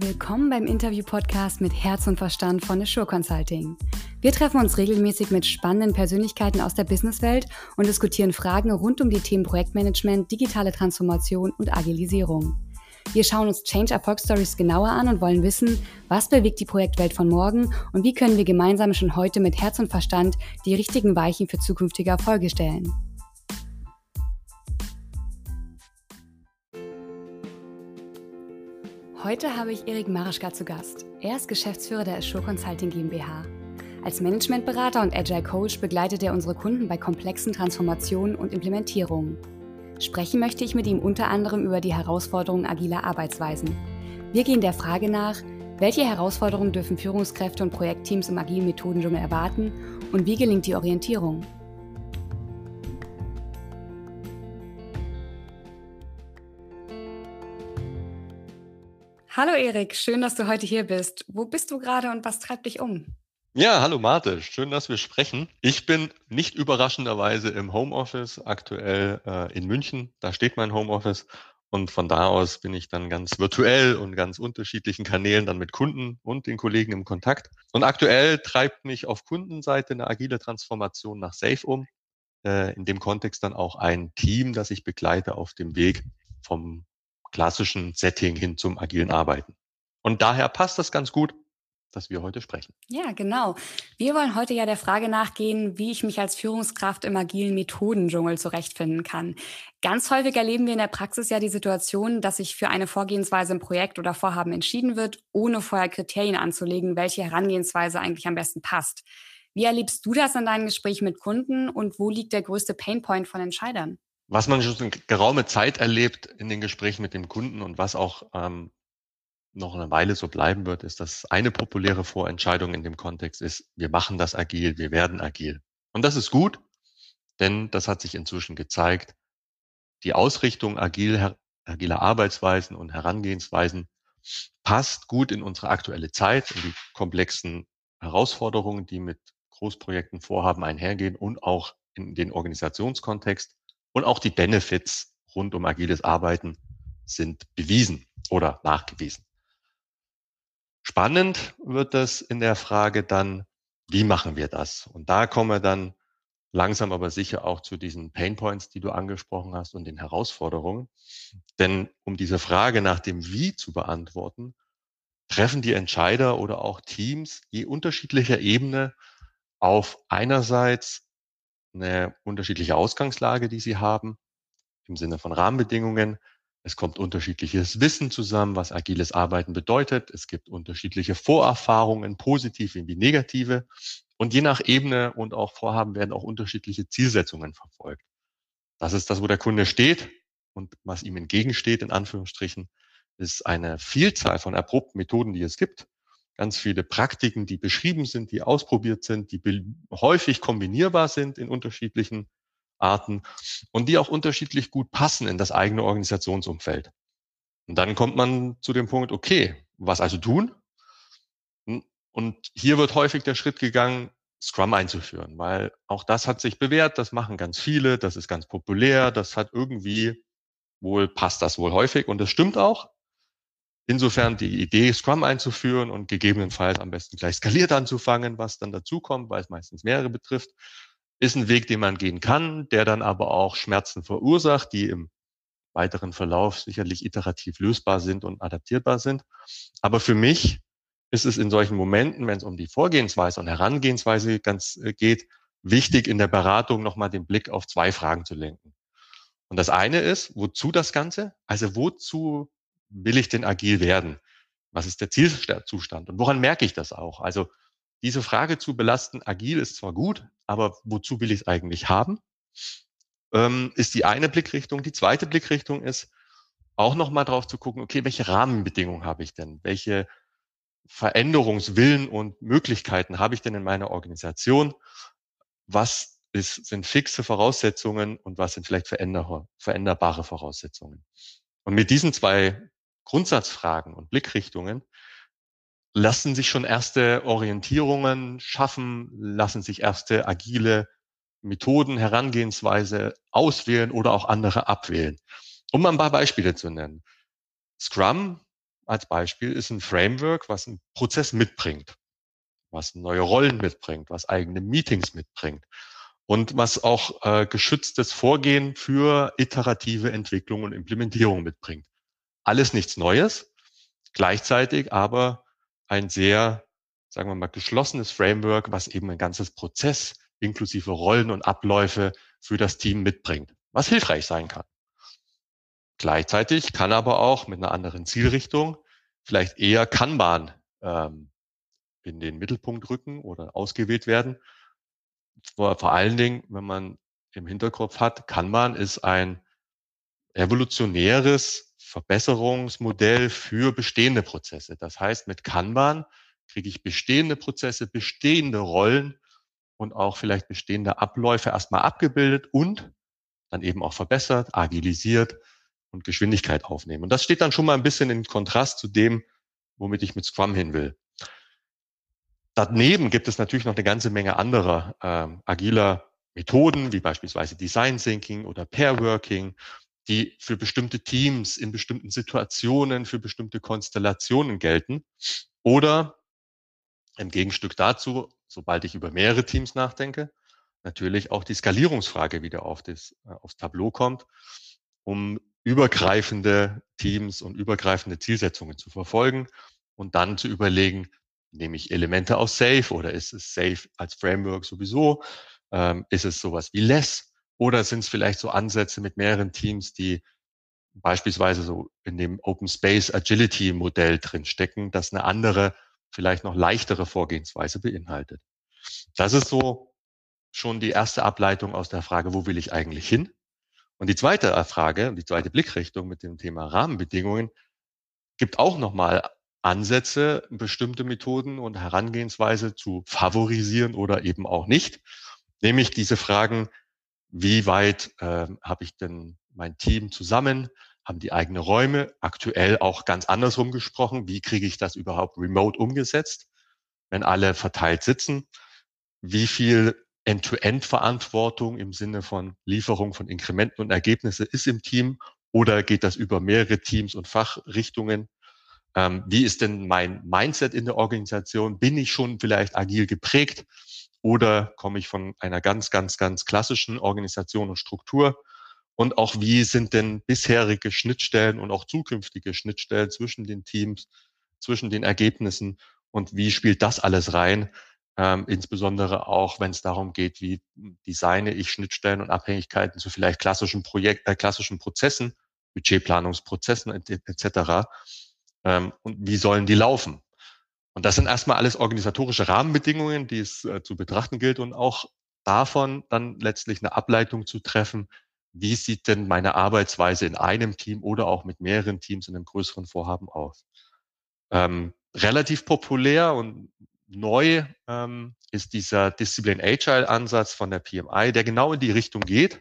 Willkommen beim Interview-Podcast mit Herz und Verstand von Assure Consulting. Wir treffen uns regelmäßig mit spannenden Persönlichkeiten aus der Businesswelt und diskutieren Fragen rund um die Themen Projektmanagement, digitale Transformation und Agilisierung. Wir schauen uns Change Erfolgsstories genauer an und wollen wissen, was bewegt die Projektwelt von morgen und wie können wir gemeinsam schon heute mit Herz und Verstand die richtigen Weichen für zukünftige Erfolge stellen. Heute habe ich Erik Marischka zu Gast. Er ist Geschäftsführer der Assure Consulting GmbH. Als Managementberater und Agile Coach begleitet er unsere Kunden bei komplexen Transformationen und Implementierungen. Sprechen möchte ich mit ihm unter anderem über die Herausforderungen agiler Arbeitsweisen. Wir gehen der Frage nach, welche Herausforderungen dürfen Führungskräfte und Projektteams im agilen Methodendschungel erwarten und wie gelingt die Orientierung? Hallo Erik, schön, dass du heute hier bist. Wo bist du gerade und was treibt dich um? Ja, hallo Marte, schön, dass wir sprechen. Ich bin nicht überraschenderweise im Homeoffice, aktuell äh, in München. Da steht mein Homeoffice. Und von da aus bin ich dann ganz virtuell und ganz unterschiedlichen Kanälen dann mit Kunden und den Kollegen im Kontakt. Und aktuell treibt mich auf Kundenseite eine agile Transformation nach Safe um. Äh, in dem Kontext dann auch ein Team, das ich begleite auf dem Weg vom klassischen Setting hin zum agilen Arbeiten. Und daher passt das ganz gut, dass wir heute sprechen. Ja, genau. Wir wollen heute ja der Frage nachgehen, wie ich mich als Führungskraft im agilen Methodendschungel zurechtfinden kann. Ganz häufig erleben wir in der Praxis ja die Situation, dass sich für eine Vorgehensweise im Projekt oder Vorhaben entschieden wird, ohne vorher Kriterien anzulegen, welche Herangehensweise eigentlich am besten passt. Wie erlebst du das in deinen Gesprächen mit Kunden und wo liegt der größte Painpoint von Entscheidern? Was man schon geraume Zeit erlebt in den Gesprächen mit dem Kunden und was auch ähm, noch eine Weile so bleiben wird, ist, dass eine populäre Vorentscheidung in dem Kontext ist, wir machen das agil, wir werden agil. Und das ist gut, denn das hat sich inzwischen gezeigt, die Ausrichtung agil, agiler Arbeitsweisen und Herangehensweisen passt gut in unsere aktuelle Zeit, in die komplexen Herausforderungen, die mit Großprojekten, Vorhaben einhergehen und auch in den Organisationskontext. Und auch die Benefits rund um agiles Arbeiten sind bewiesen oder nachgewiesen. Spannend wird das in der Frage dann, wie machen wir das? Und da kommen wir dann langsam aber sicher auch zu diesen Pain Points, die du angesprochen hast und den Herausforderungen. Denn um diese Frage nach dem Wie zu beantworten, treffen die Entscheider oder auch Teams je unterschiedlicher Ebene auf einerseits eine unterschiedliche Ausgangslage, die sie haben, im Sinne von Rahmenbedingungen. Es kommt unterschiedliches Wissen zusammen, was agiles Arbeiten bedeutet. Es gibt unterschiedliche Vorerfahrungen, positive wie negative. Und je nach Ebene und auch Vorhaben werden auch unterschiedliche Zielsetzungen verfolgt. Das ist das, wo der Kunde steht und was ihm entgegensteht, in Anführungsstrichen, ist eine Vielzahl von erprobten Methoden, die es gibt ganz viele Praktiken, die beschrieben sind, die ausprobiert sind, die häufig kombinierbar sind in unterschiedlichen Arten und die auch unterschiedlich gut passen in das eigene Organisationsumfeld. Und dann kommt man zu dem Punkt, okay, was also tun? Und hier wird häufig der Schritt gegangen, Scrum einzuführen, weil auch das hat sich bewährt, das machen ganz viele, das ist ganz populär, das hat irgendwie wohl, passt das wohl häufig und das stimmt auch. Insofern die Idee, Scrum einzuführen und gegebenenfalls am besten gleich skaliert anzufangen, was dann dazukommt, weil es meistens mehrere betrifft, ist ein Weg, den man gehen kann, der dann aber auch Schmerzen verursacht, die im weiteren Verlauf sicherlich iterativ lösbar sind und adaptierbar sind. Aber für mich ist es in solchen Momenten, wenn es um die Vorgehensweise und Herangehensweise ganz äh, geht, wichtig in der Beratung nochmal den Blick auf zwei Fragen zu lenken. Und das eine ist, wozu das Ganze? Also wozu will ich denn agil werden? Was ist der Zielzustand? Und woran merke ich das auch? Also diese Frage zu belasten, agil ist zwar gut, aber wozu will ich es eigentlich haben? Ähm, ist die eine Blickrichtung. Die zweite Blickrichtung ist auch nochmal drauf zu gucken, okay, welche Rahmenbedingungen habe ich denn? Welche Veränderungswillen und Möglichkeiten habe ich denn in meiner Organisation? Was ist, sind fixe Voraussetzungen und was sind vielleicht veränderbare Voraussetzungen? Und mit diesen zwei Grundsatzfragen und Blickrichtungen lassen sich schon erste Orientierungen schaffen, lassen sich erste agile Methoden, Herangehensweise auswählen oder auch andere abwählen. Um ein paar Beispiele zu nennen. Scrum als Beispiel ist ein Framework, was einen Prozess mitbringt, was neue Rollen mitbringt, was eigene Meetings mitbringt und was auch äh, geschütztes Vorgehen für iterative Entwicklung und Implementierung mitbringt. Alles nichts Neues, gleichzeitig aber ein sehr, sagen wir mal, geschlossenes Framework, was eben ein ganzes Prozess inklusive Rollen und Abläufe für das Team mitbringt, was hilfreich sein kann. Gleichzeitig kann aber auch mit einer anderen Zielrichtung vielleicht eher Kanban ähm, in den Mittelpunkt rücken oder ausgewählt werden. Vor, vor allen Dingen, wenn man im Hinterkopf hat, Kanban ist ein evolutionäres Verbesserungsmodell für bestehende Prozesse. Das heißt, mit Kanban kriege ich bestehende Prozesse, bestehende Rollen und auch vielleicht bestehende Abläufe erstmal abgebildet und dann eben auch verbessert, agilisiert und Geschwindigkeit aufnehmen. Und das steht dann schon mal ein bisschen in Kontrast zu dem, womit ich mit Scrum hin will. Daneben gibt es natürlich noch eine ganze Menge anderer ähm, agiler Methoden, wie beispielsweise Design Thinking oder Pair Working, die für bestimmte Teams in bestimmten Situationen, für bestimmte Konstellationen gelten. Oder im Gegenstück dazu, sobald ich über mehrere Teams nachdenke, natürlich auch die Skalierungsfrage wieder auf das, äh, aufs Tableau kommt, um übergreifende Teams und übergreifende Zielsetzungen zu verfolgen und dann zu überlegen, nehme ich Elemente aus Safe oder ist es Safe als Framework sowieso? Ähm, ist es sowas wie Less? Oder sind es vielleicht so Ansätze mit mehreren Teams, die beispielsweise so in dem Open Space Agility Modell drin stecken, das eine andere, vielleicht noch leichtere Vorgehensweise beinhaltet? Das ist so schon die erste Ableitung aus der Frage, wo will ich eigentlich hin? Und die zweite Frage, die zweite Blickrichtung mit dem Thema Rahmenbedingungen gibt auch nochmal Ansätze, bestimmte Methoden und Herangehensweise zu favorisieren oder eben auch nicht. Nämlich diese Fragen, wie weit äh, habe ich denn mein Team zusammen? Haben die eigene Räume? Aktuell auch ganz andersrum gesprochen. Wie kriege ich das überhaupt remote umgesetzt, wenn alle verteilt sitzen? Wie viel End-to-End-Verantwortung im Sinne von Lieferung von Inkrementen und Ergebnisse ist im Team oder geht das über mehrere Teams und Fachrichtungen? Ähm, wie ist denn mein Mindset in der Organisation? Bin ich schon vielleicht agil geprägt oder komme ich von einer ganz, ganz, ganz klassischen Organisation und Struktur? Und auch wie sind denn bisherige Schnittstellen und auch zukünftige Schnittstellen zwischen den Teams, zwischen den Ergebnissen und wie spielt das alles rein? ähm, insbesondere auch, wenn es darum geht, wie designe ich Schnittstellen und Abhängigkeiten zu vielleicht klassischen Projekt, äh, klassischen Prozessen, Budgetplanungsprozessen etc. Ähm, und wie sollen die laufen? Und das sind erstmal alles organisatorische Rahmenbedingungen, die es äh, zu betrachten gilt und auch davon dann letztlich eine Ableitung zu treffen, wie sieht denn meine Arbeitsweise in einem Team oder auch mit mehreren Teams in einem größeren Vorhaben aus. Ähm, relativ populär und neu ähm, ist dieser Discipline Agile Ansatz von der PMI, der genau in die Richtung geht,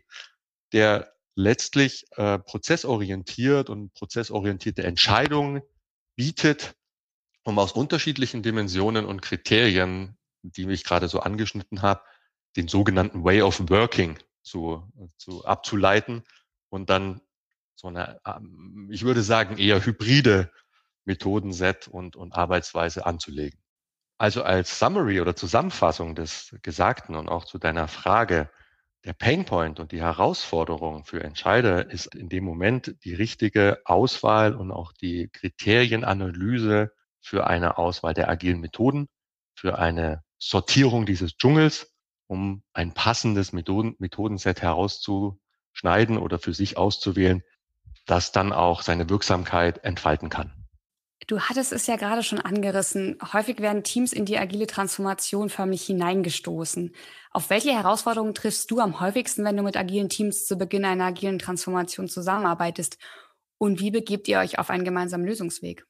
der letztlich äh, prozessorientiert und prozessorientierte Entscheidungen bietet, um aus unterschiedlichen Dimensionen und Kriterien, die ich gerade so angeschnitten habe, den sogenannten Way of Working zu, zu abzuleiten und dann so eine, ähm, ich würde sagen, eher hybride Methodenset und, und Arbeitsweise anzulegen. Also als Summary oder Zusammenfassung des Gesagten und auch zu deiner Frage, der Painpoint und die Herausforderung für Entscheider ist in dem Moment die richtige Auswahl und auch die Kriterienanalyse für eine Auswahl der agilen Methoden, für eine Sortierung dieses Dschungels, um ein passendes Methoden, Methodenset herauszuschneiden oder für sich auszuwählen, das dann auch seine Wirksamkeit entfalten kann. Du hattest es ja gerade schon angerissen. Häufig werden Teams in die agile Transformation förmlich hineingestoßen. Auf welche Herausforderungen triffst du am häufigsten, wenn du mit agilen Teams zu Beginn einer agilen Transformation zusammenarbeitest? Und wie begebt ihr euch auf einen gemeinsamen Lösungsweg?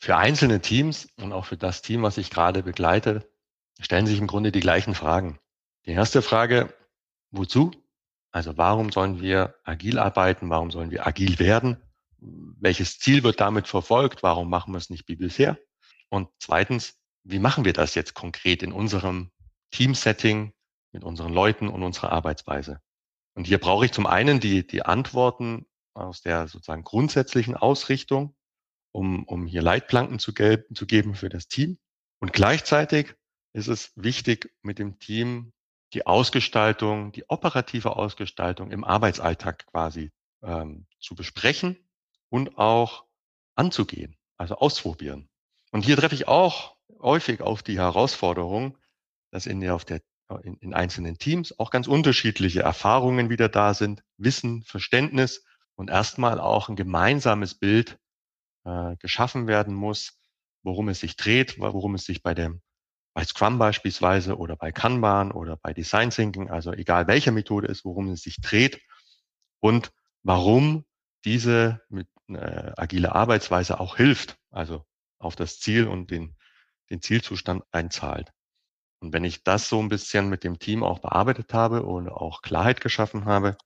Für einzelne Teams und auch für das Team, was ich gerade begleite, stellen sich im Grunde die gleichen Fragen. Die erste Frage, wozu? Also warum sollen wir agil arbeiten? Warum sollen wir agil werden? welches Ziel wird damit verfolgt? Warum machen wir es nicht wie bisher? Und zweitens, wie machen wir das jetzt konkret in unserem Teamsetting, mit unseren Leuten und unserer Arbeitsweise? Und hier brauche ich zum einen die, die Antworten aus der sozusagen grundsätzlichen Ausrichtung um, um hier Leitplanken zu, gelb, zu geben für das Team. Und gleichzeitig ist es wichtig, mit dem Team die Ausgestaltung, die operative Ausgestaltung im Arbeitsalltag quasi ähm, zu besprechen und auch anzugehen, also ausprobieren. Und hier treffe ich auch häufig auf die Herausforderung, dass in, der, auf der, in, in einzelnen Teams auch ganz unterschiedliche Erfahrungen wieder da sind, Wissen, Verständnis und erstmal auch ein gemeinsames Bild äh, geschaffen werden muss, worum es sich dreht, worum es sich bei dem bei Scrum beispielsweise oder bei Kanban oder bei Design Thinking, also egal welche Methode ist, worum es sich dreht und warum diese mit äh, agile Arbeitsweise auch hilft, also auf das Ziel und den, den Zielzustand einzahlt. Und wenn ich das so ein bisschen mit dem Team auch bearbeitet habe und auch Klarheit geschaffen habe,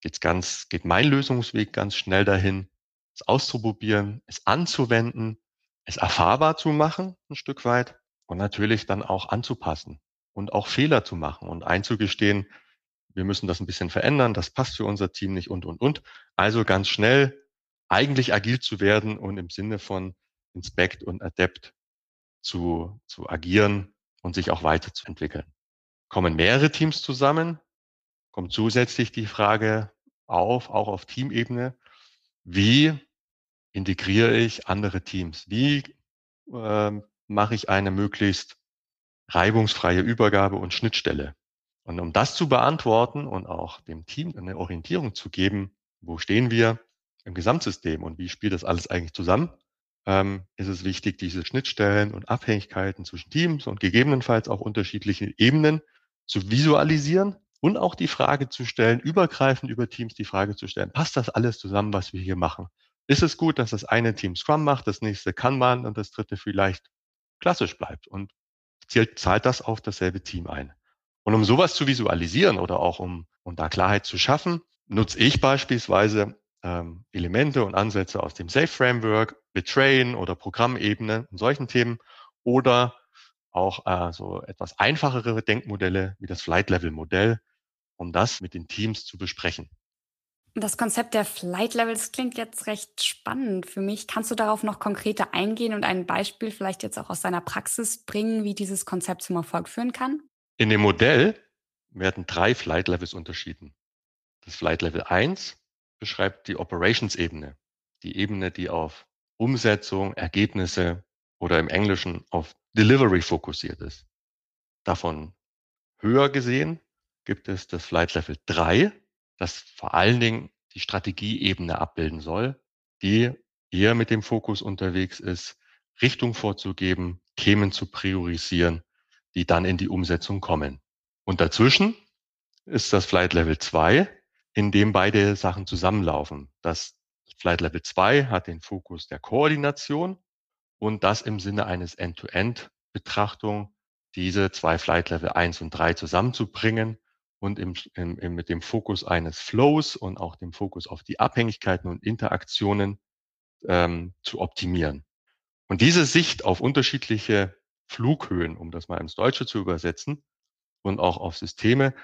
geht's ganz, geht mein Lösungsweg ganz schnell dahin, es auszuprobieren, es anzuwenden, es erfahrbar zu machen, ein Stück weit und natürlich dann auch anzupassen und auch Fehler zu machen und einzugestehen, wir müssen das ein bisschen verändern, das passt für unser Team nicht und, und, und. Also ganz schnell eigentlich agil zu werden und im Sinne von Inspect und Adapt zu, zu agieren und sich auch weiterzuentwickeln. Kommen mehrere Teams zusammen, kommt zusätzlich die Frage auf, auch auf Teamebene, wie integriere ich andere Teams? Wie äh, mache ich eine möglichst reibungsfreie Übergabe und Schnittstelle? Und um das zu beantworten und auch dem Team eine Orientierung zu geben, wo stehen wir im Gesamtsystem und wie spielt das alles eigentlich zusammen, ähm, ist es wichtig, diese Schnittstellen und Abhängigkeiten zwischen Teams und gegebenenfalls auch unterschiedlichen Ebenen zu visualisieren und auch die Frage zu stellen, übergreifend über Teams die Frage zu stellen, passt das alles zusammen, was wir hier machen? Ist es gut, dass das eine Team Scrum macht, das nächste Kanban und das dritte vielleicht klassisch bleibt und zählt, zahlt das auf dasselbe Team ein? Und um sowas zu visualisieren oder auch um, um da Klarheit zu schaffen, nutze ich beispielsweise ähm, Elemente und Ansätze aus dem Safe Framework, Betrain oder Programmebene und solchen Themen oder auch äh, so etwas einfachere Denkmodelle wie das Flight Level Modell, um das mit den Teams zu besprechen. Das Konzept der Flight Levels klingt jetzt recht spannend für mich. Kannst du darauf noch konkreter eingehen und ein Beispiel vielleicht jetzt auch aus deiner Praxis bringen, wie dieses Konzept zum Erfolg führen kann? In dem Modell werden drei Flight Levels unterschieden. Das Flight Level 1 beschreibt die Operations-Ebene, die Ebene, die auf Umsetzung, Ergebnisse oder im Englischen auf Delivery fokussiert ist. Davon höher gesehen gibt es das Flight Level 3, das vor allen Dingen die Strategieebene abbilden soll, die eher mit dem Fokus unterwegs ist, Richtung vorzugeben, Themen zu priorisieren, die dann in die Umsetzung kommen. Und dazwischen ist das Flight Level 2, in dem beide Sachen zusammenlaufen. Das Flight Level 2 hat den Fokus der Koordination und das im Sinne eines End-to-End-Betrachtung, diese zwei Flight Level 1 und 3 zusammenzubringen und im, im, im, mit dem Fokus eines Flows und auch dem Fokus auf die Abhängigkeiten und Interaktionen ähm, zu optimieren. Und diese Sicht auf unterschiedliche Flughöhen, um das mal ins Deutsche zu übersetzen, und auch auf Systeme,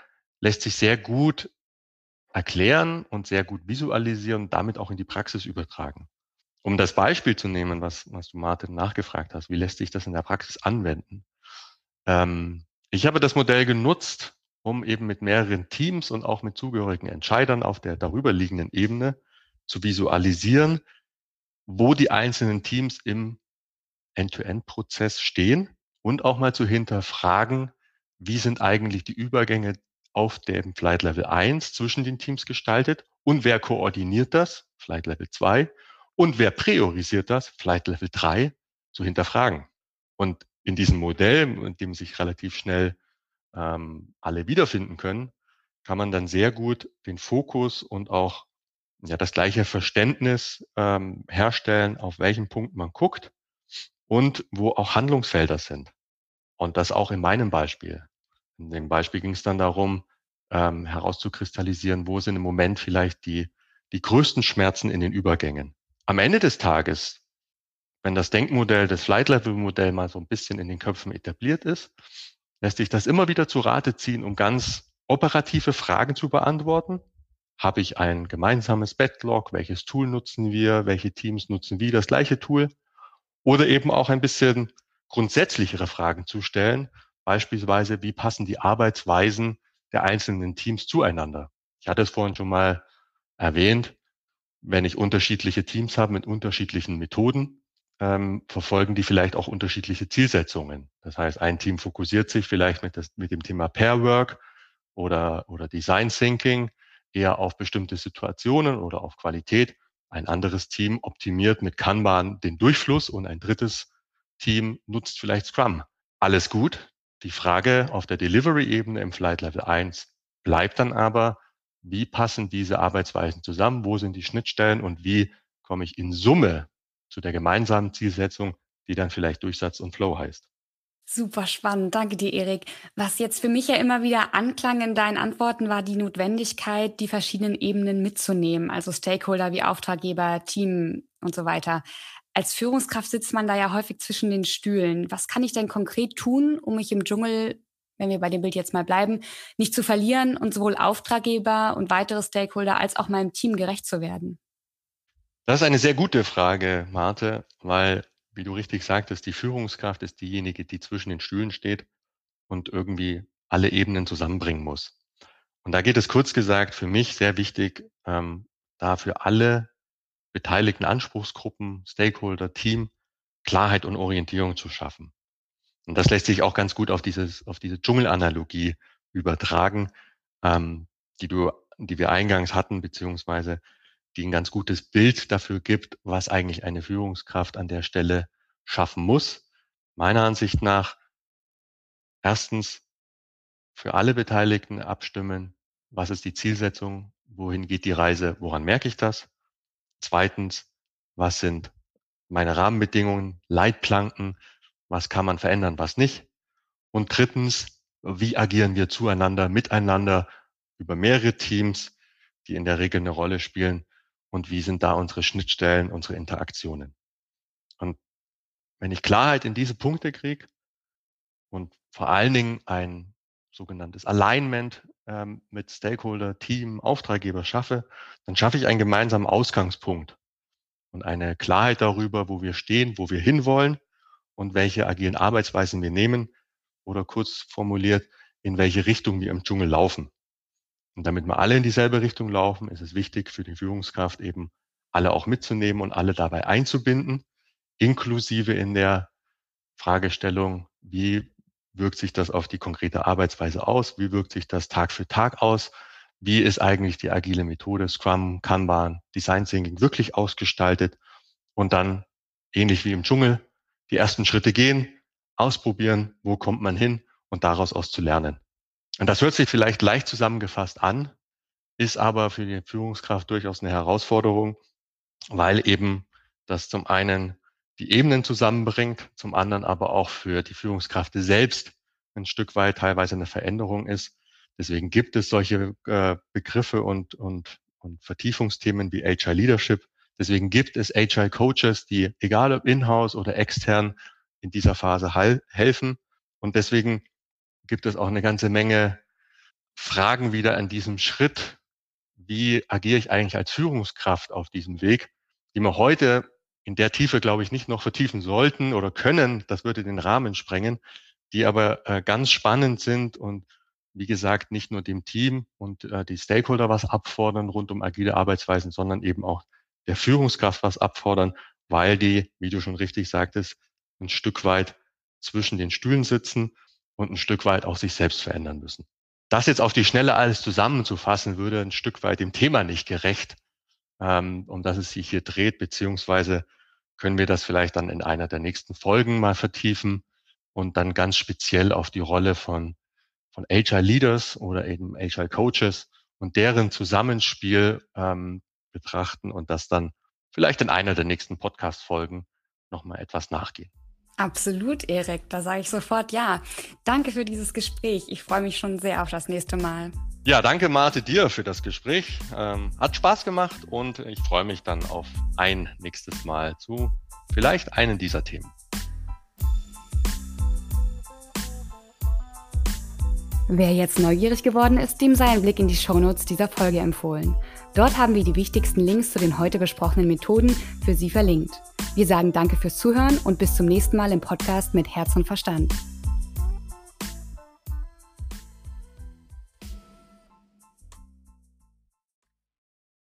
lässt sich sehr gut erklären und sehr gut visualisieren und damit auch in die Praxis übertragen. Um das Beispiel zu nehmen, was, was du Martin nachgefragt hast, wie lässt sich das in der Praxis anwenden? Ähm, ich habe das Modell genutzt, um eben mit mehreren Teams und auch mit zugehörigen Entscheidern auf der darüber liegenden Ebene zu visualisieren, wo die einzelnen Teams im End-to-End-Prozess stehen und auch mal zu hinterfragen, wie sind eigentlich die Übergänge auf dem Flight Level 1 zwischen den Teams gestaltet und wer koordiniert das, Flight Level 2, und wer priorisiert das, Flight Level 3, zu hinterfragen. Und in diesem Modell, in dem sich relativ schnell ähm, alle wiederfinden können, kann man dann sehr gut den Fokus und auch ja, das gleiche Verständnis ähm, herstellen, auf welchen Punkt man guckt und wo auch Handlungsfelder sind. Und das auch in meinem Beispiel. In dem Beispiel ging es dann darum, ähm, herauszukristallisieren, wo sind im Moment vielleicht die, die größten Schmerzen in den Übergängen. Am Ende des Tages, wenn das Denkmodell, das Flight-Level-Modell mal so ein bisschen in den Köpfen etabliert ist, lässt sich das immer wieder zu Rate ziehen, um ganz operative Fragen zu beantworten. Habe ich ein gemeinsames Backlog? Welches Tool nutzen wir? Welche Teams nutzen wie das gleiche Tool? Oder eben auch ein bisschen grundsätzlichere Fragen zu stellen. Beispielsweise, wie passen die Arbeitsweisen der einzelnen Teams zueinander? Ich hatte es vorhin schon mal erwähnt. Wenn ich unterschiedliche Teams habe mit unterschiedlichen Methoden, ähm, verfolgen die vielleicht auch unterschiedliche Zielsetzungen. Das heißt, ein Team fokussiert sich vielleicht mit, das, mit dem Thema Pair Work oder, oder Design Thinking eher auf bestimmte Situationen oder auf Qualität. Ein anderes Team optimiert mit Kanban den Durchfluss und ein drittes Team nutzt vielleicht Scrum. Alles gut. Die Frage auf der Delivery-Ebene im Flight Level 1 bleibt dann aber, wie passen diese Arbeitsweisen zusammen, wo sind die Schnittstellen und wie komme ich in Summe zu der gemeinsamen Zielsetzung, die dann vielleicht Durchsatz und Flow heißt. Super spannend. Danke dir, Erik. Was jetzt für mich ja immer wieder anklang in deinen Antworten, war die Notwendigkeit, die verschiedenen Ebenen mitzunehmen, also Stakeholder wie Auftraggeber, Team und so weiter. Als Führungskraft sitzt man da ja häufig zwischen den Stühlen. Was kann ich denn konkret tun, um mich im Dschungel, wenn wir bei dem Bild jetzt mal bleiben, nicht zu verlieren und sowohl Auftraggeber und weitere Stakeholder als auch meinem Team gerecht zu werden? Das ist eine sehr gute Frage, Marte, weil wie du richtig sagtest, die Führungskraft ist diejenige, die zwischen den Stühlen steht und irgendwie alle Ebenen zusammenbringen muss. Und da geht es kurz gesagt für mich sehr wichtig, ähm, da für alle beteiligten Anspruchsgruppen, Stakeholder, Team Klarheit und Orientierung zu schaffen. Und das lässt sich auch ganz gut auf dieses, auf diese Dschungelanalogie übertragen, ähm, die du, die wir eingangs hatten, beziehungsweise die ein ganz gutes Bild dafür gibt, was eigentlich eine Führungskraft an der Stelle schaffen muss. Meiner Ansicht nach erstens für alle Beteiligten abstimmen, was ist die Zielsetzung, wohin geht die Reise, woran merke ich das? Zweitens, was sind meine Rahmenbedingungen, Leitplanken, was kann man verändern, was nicht? Und drittens, wie agieren wir zueinander, miteinander über mehrere Teams, die in der Regel eine Rolle spielen, und wie sind da unsere Schnittstellen, unsere Interaktionen. Und wenn ich Klarheit in diese Punkte kriege und vor allen Dingen ein sogenanntes Alignment ähm, mit Stakeholder, Team, Auftraggeber schaffe, dann schaffe ich einen gemeinsamen Ausgangspunkt und eine Klarheit darüber, wo wir stehen, wo wir hinwollen und welche agilen Arbeitsweisen wir nehmen oder kurz formuliert, in welche Richtung wir im Dschungel laufen. Und damit wir alle in dieselbe Richtung laufen, ist es wichtig für die Führungskraft eben alle auch mitzunehmen und alle dabei einzubinden, inklusive in der Fragestellung, wie wirkt sich das auf die konkrete Arbeitsweise aus? Wie wirkt sich das Tag für Tag aus? Wie ist eigentlich die agile Methode Scrum, Kanban, Design Thinking wirklich ausgestaltet? Und dann, ähnlich wie im Dschungel, die ersten Schritte gehen, ausprobieren, wo kommt man hin und daraus aus zu lernen. Und das hört sich vielleicht leicht zusammengefasst an, ist aber für die Führungskraft durchaus eine Herausforderung, weil eben das zum einen die Ebenen zusammenbringt, zum anderen aber auch für die Führungskraft selbst ein Stück weit teilweise eine Veränderung ist. Deswegen gibt es solche äh, Begriffe und, und, und Vertiefungsthemen wie HR Leadership. Deswegen gibt es HR Coaches, die egal ob in-house oder extern in dieser Phase helfen. Und deswegen gibt es auch eine ganze Menge Fragen wieder an diesem Schritt. Wie agiere ich eigentlich als Führungskraft auf diesem Weg, die wir heute in der Tiefe, glaube ich, nicht noch vertiefen sollten oder können. Das würde den Rahmen sprengen, die aber äh, ganz spannend sind und wie gesagt, nicht nur dem Team und äh, die Stakeholder was abfordern rund um agile Arbeitsweisen, sondern eben auch der Führungskraft was abfordern, weil die, wie du schon richtig sagtest, ein Stück weit zwischen den Stühlen sitzen und ein Stück weit auch sich selbst verändern müssen. Das jetzt auf die Schnelle alles zusammenzufassen, würde ein Stück weit dem Thema nicht gerecht, ähm, um das es sich hier dreht, beziehungsweise können wir das vielleicht dann in einer der nächsten Folgen mal vertiefen und dann ganz speziell auf die Rolle von, von HR Leaders oder eben HR Coaches und deren Zusammenspiel ähm, betrachten und das dann vielleicht in einer der nächsten Podcast-Folgen nochmal etwas nachgehen. Absolut, Erik. Da sage ich sofort ja. Danke für dieses Gespräch. Ich freue mich schon sehr auf das nächste Mal. Ja, danke Marte dir für das Gespräch. Ähm, hat Spaß gemacht und ich freue mich dann auf ein nächstes Mal zu vielleicht einem dieser Themen. Wer jetzt neugierig geworden ist, dem sei ein Blick in die Shownotes dieser Folge empfohlen. Dort haben wir die wichtigsten Links zu den heute besprochenen Methoden für Sie verlinkt. Wir sagen danke fürs Zuhören und bis zum nächsten Mal im Podcast mit Herz und Verstand.